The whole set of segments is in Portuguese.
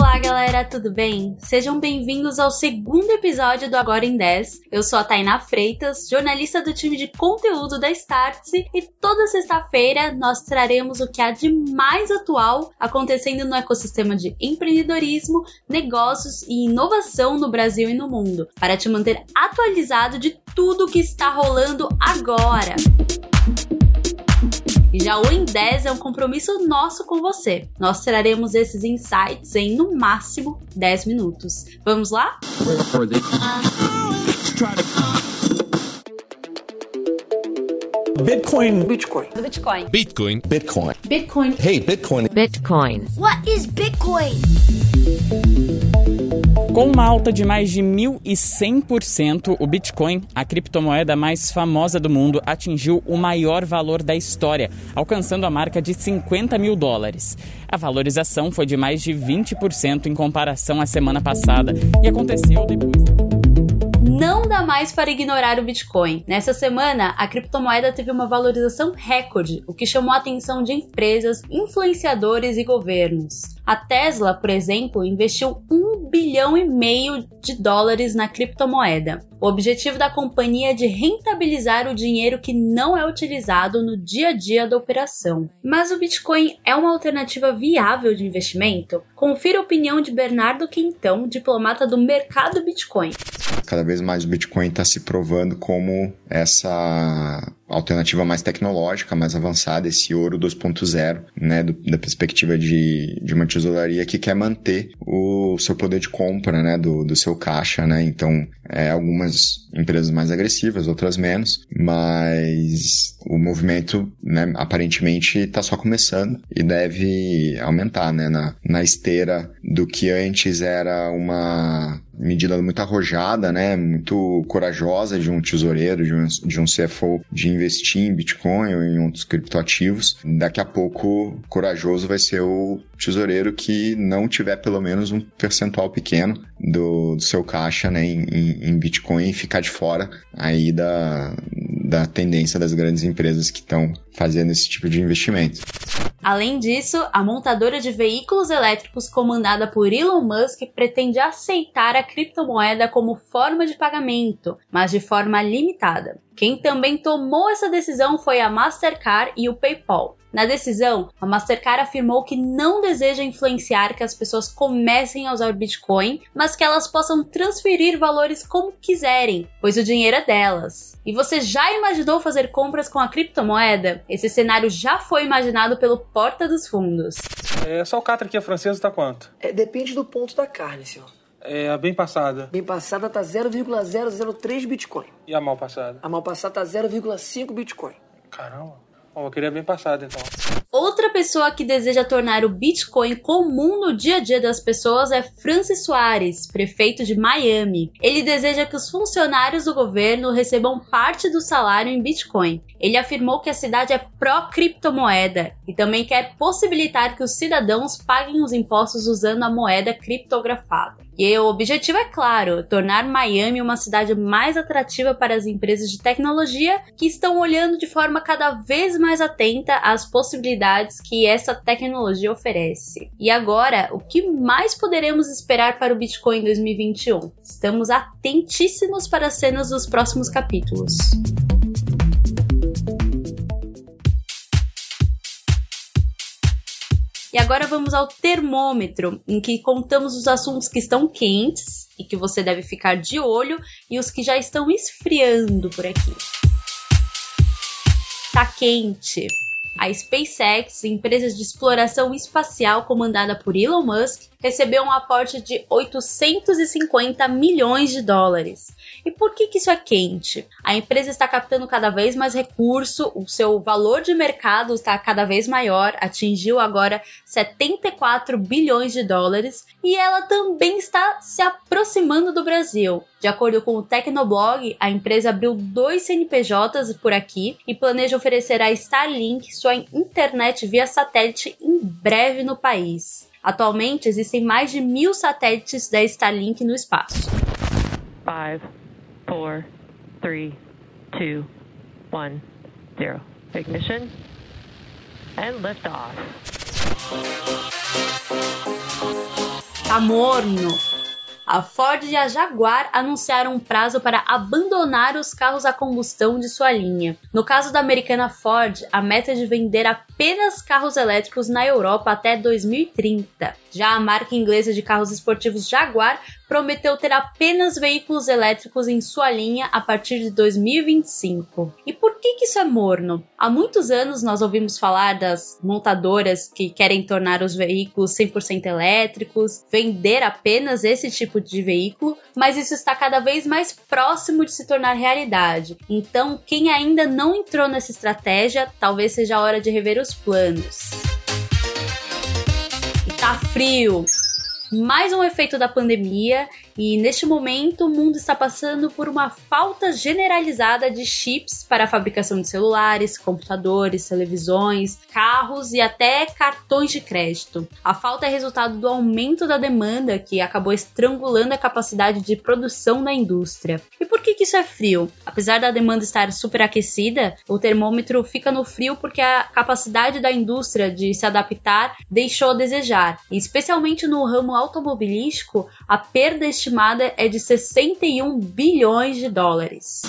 Olá, galera, tudo bem? Sejam bem-vindos ao segundo episódio do Agora em 10. Eu sou a Tainá Freitas, jornalista do time de conteúdo da Startse, e toda sexta-feira nós traremos o que há de mais atual acontecendo no ecossistema de empreendedorismo, negócios e inovação no Brasil e no mundo, para te manter atualizado de tudo que está rolando agora. E já o Em 10 é um compromisso nosso com você. Nós traremos esses insights em no máximo 10 minutos. Vamos lá? Bitcoin. Bitcoin. Bitcoin. Bitcoin. Bitcoin. Bitcoin. Hey, Bitcoin. Bitcoin. What is Bitcoin? Com uma alta de mais de 1.100%, o Bitcoin, a criptomoeda mais famosa do mundo, atingiu o maior valor da história, alcançando a marca de 50 mil dólares. A valorização foi de mais de 20% em comparação à semana passada e aconteceu depois não dá mais para ignorar o Bitcoin. Nessa semana, a criptomoeda teve uma valorização recorde, o que chamou a atenção de empresas, influenciadores e governos. A Tesla, por exemplo, investiu um bilhão e meio de dólares na criptomoeda. O objetivo da companhia é de rentabilizar o dinheiro que não é utilizado no dia a dia da operação. Mas o Bitcoin é uma alternativa viável de investimento? Confira a opinião de Bernardo Quintão, diplomata do mercado Bitcoin. Cada vez mais o Bitcoin está se provando como essa alternativa mais tecnológica, mais avançada, esse ouro 2.0, né, do, da perspectiva de, de uma tesouraria que quer manter o seu poder de compra, né, do, do seu caixa, né, então é, algumas empresas mais agressivas, outras menos, mas o movimento, né, aparentemente está só começando e deve aumentar, né, na, na esteira do que antes era uma medida muito arrojada, né, muito corajosa de um tesoureiro, de um, de um CFO de investir em Bitcoin ou em outros criptoativos. Daqui a pouco, corajoso vai ser o tesoureiro que não tiver pelo menos um percentual pequeno do, do seu caixa né, em, em Bitcoin e ficar de fora aí da, da tendência das grandes empresas que estão fazendo esse tipo de investimento. Além disso, a montadora de veículos elétricos comandada por Elon Musk pretende aceitar a criptomoeda como forma de pagamento, mas de forma limitada. Quem também tomou essa decisão foi a Mastercard e o PayPal. Na decisão, a Mastercard afirmou que não deseja influenciar que as pessoas comecem a usar Bitcoin, mas que elas possam transferir valores como quiserem, pois o dinheiro é delas. E você já imaginou fazer compras com a criptomoeda? Esse cenário já foi imaginado pelo Porta dos Fundos. É, só o catra aqui, a francesa, tá quanto? É, depende do ponto da carne, senhor. É, a bem passada. Bem passada tá 0,003 Bitcoin. E a mal passada? A mal passada tá 0,5 Bitcoin. Caramba. Bom, eu queria bem passada, então. Outra pessoa que deseja tornar o Bitcoin comum no dia a dia das pessoas é Francis Soares, prefeito de Miami. Ele deseja que os funcionários do governo recebam parte do salário em Bitcoin. Ele afirmou que a cidade é pró-criptomoeda e também quer possibilitar que os cidadãos paguem os impostos usando a moeda criptografada. E o objetivo é claro: tornar Miami uma cidade mais atrativa para as empresas de tecnologia que estão olhando de forma cada vez mais atenta às possibilidades que essa tecnologia oferece. E agora, o que mais poderemos esperar para o Bitcoin 2021? Estamos atentíssimos para as cenas dos próximos capítulos. E agora vamos ao termômetro, em que contamos os assuntos que estão quentes e que você deve ficar de olho e os que já estão esfriando por aqui. Tá quente. A SpaceX, empresa de exploração espacial comandada por Elon Musk, recebeu um aporte de 850 milhões de dólares. E por que, que isso é quente? A empresa está captando cada vez mais recurso, o seu valor de mercado está cada vez maior, atingiu agora 74 bilhões de dólares e ela também está se aproximando do Brasil. De acordo com o Tecnoblog, a empresa abriu dois CNPJs por aqui e planeja oferecer a Starlink sua internet via satélite em breve no país. Atualmente existem mais de mil satélites da Starlink no espaço. Five, four, three, two, one, zero. Ignition and lift off. Tá Tá morno. A Ford e a Jaguar anunciaram um prazo para abandonar os carros a combustão de sua linha. No caso da americana Ford, a meta é de vender apenas carros elétricos na Europa até 2030. Já a marca inglesa de carros esportivos Jaguar prometeu ter apenas veículos elétricos em sua linha a partir de 2025. E por que, que isso é morno? Há muitos anos nós ouvimos falar das montadoras que querem tornar os veículos 100% elétricos, vender apenas esse tipo de veículo, mas isso está cada vez mais próximo de se tornar realidade. Então, quem ainda não entrou nessa estratégia, talvez seja a hora de rever os planos. E tá frio, mais um efeito da pandemia e neste momento o mundo está passando por uma falta generalizada de chips para a fabricação de celulares, computadores, televisões, carros e até cartões de crédito. A falta é resultado do aumento da demanda que acabou estrangulando a capacidade de produção da indústria. E por que, que isso é frio? Apesar da demanda estar superaquecida, o termômetro fica no frio porque a capacidade da indústria de se adaptar deixou a desejar, e especialmente no ramo automobilístico, a perda estimada é de 61 bilhões de dólares.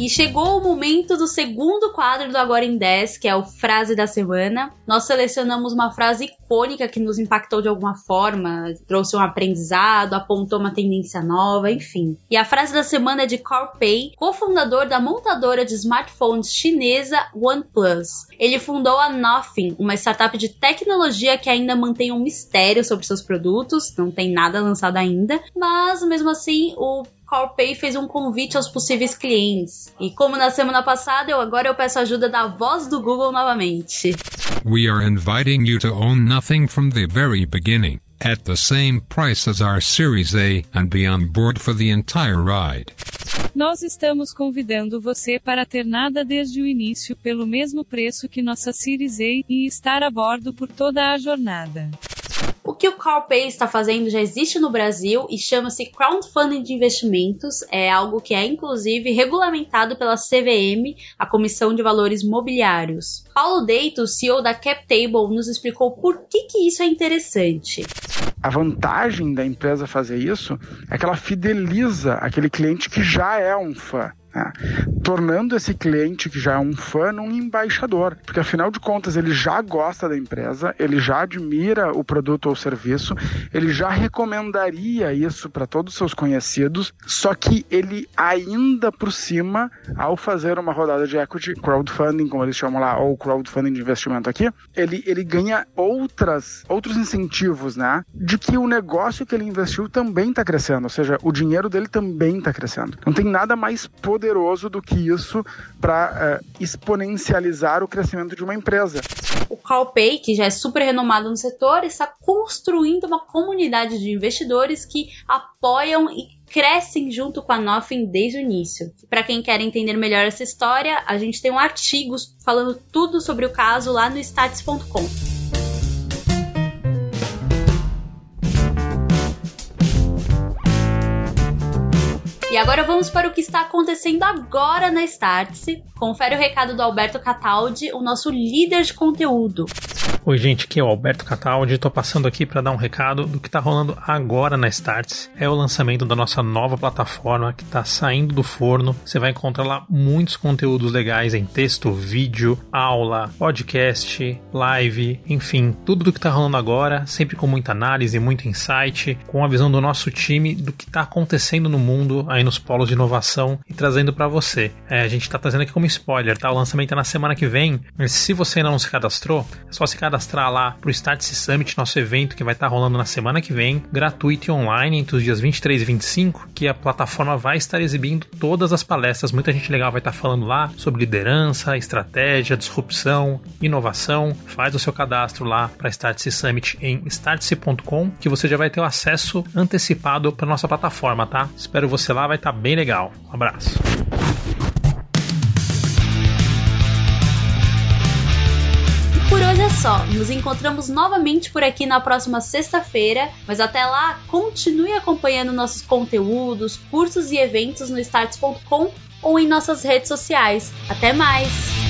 E chegou o momento do segundo quadro do Agora em 10, que é o Frase da Semana. Nós selecionamos uma frase icônica que nos impactou de alguma forma, trouxe um aprendizado, apontou uma tendência nova, enfim. E a frase da semana é de Carl Pei, cofundador da montadora de smartphones chinesa OnePlus. Ele fundou a Nothing, uma startup de tecnologia que ainda mantém um mistério sobre seus produtos, não tem nada lançado ainda, mas mesmo assim o Corpay fez um convite aos possíveis clientes. E como na semana passada, eu agora eu peço ajuda da voz do Google novamente. We are inviting you to own nothing from the very beginning, at the same price as our Series A, and be on board for the entire ride. Nós estamos convidando você para ter nada desde o início pelo mesmo preço que nossa Series A e estar a bordo por toda a jornada. Que o CarPay está fazendo já existe no Brasil e chama-se Crowdfunding de Investimentos. É algo que é inclusive regulamentado pela CVM, a Comissão de Valores Mobiliários. Paulo Deito, CEO da CapTable, nos explicou por que, que isso é interessante. A vantagem da empresa fazer isso é que ela fideliza aquele cliente que já é um fã. Né? tornando esse cliente que já é um fã um embaixador, porque afinal de contas ele já gosta da empresa, ele já admira o produto ou serviço, ele já recomendaria isso para todos os seus conhecidos, só que ele ainda por cima, ao fazer uma rodada de equity, crowdfunding, como eles chamam lá, ou crowdfunding de investimento aqui, ele, ele ganha outras, outros incentivos, né? De que o negócio que ele investiu também está crescendo, ou seja, o dinheiro dele também está crescendo. Não tem nada mais poderoso poderoso do que isso para uh, exponencializar o crescimento de uma empresa. O CalPay, que já é super renomado no setor, está construindo uma comunidade de investidores que apoiam e crescem junto com a Nothing desde o início. Para quem quer entender melhor essa história, a gente tem um artigo falando tudo sobre o caso lá no stats.com. agora vamos para o que está acontecendo agora na Startse. Confere o recado do Alberto Cataldi, o nosso líder de conteúdo. Oi, gente, aqui é o Alberto Cataldi. Estou passando aqui para dar um recado do que está rolando agora na Starts. É o lançamento da nossa nova plataforma que está saindo do forno. Você vai encontrar lá muitos conteúdos legais em texto, vídeo, aula, podcast, live, enfim, tudo do que está rolando agora, sempre com muita análise, muito insight, com a visão do nosso time do que está acontecendo no mundo, aí nos polos de inovação e trazendo para você. É, a gente está trazendo aqui como spoiler, tá? O lançamento é na semana que vem. Mas se você ainda não se cadastrou, é só se cadastrar lá para o Startse Summit, nosso evento que vai estar tá rolando na semana que vem, gratuito e online, entre os dias 23 e 25, que a plataforma vai estar exibindo todas as palestras. Muita gente legal vai estar tá falando lá sobre liderança, estratégia, disrupção, inovação. Faz o seu cadastro lá para Startse Summit em startse.com, que você já vai ter o acesso antecipado para nossa plataforma, tá? Espero você lá, vai estar tá bem legal. Um abraço. Por hoje é só. Nos encontramos novamente por aqui na próxima sexta-feira. Mas até lá, continue acompanhando nossos conteúdos, cursos e eventos no starts.com ou em nossas redes sociais. Até mais!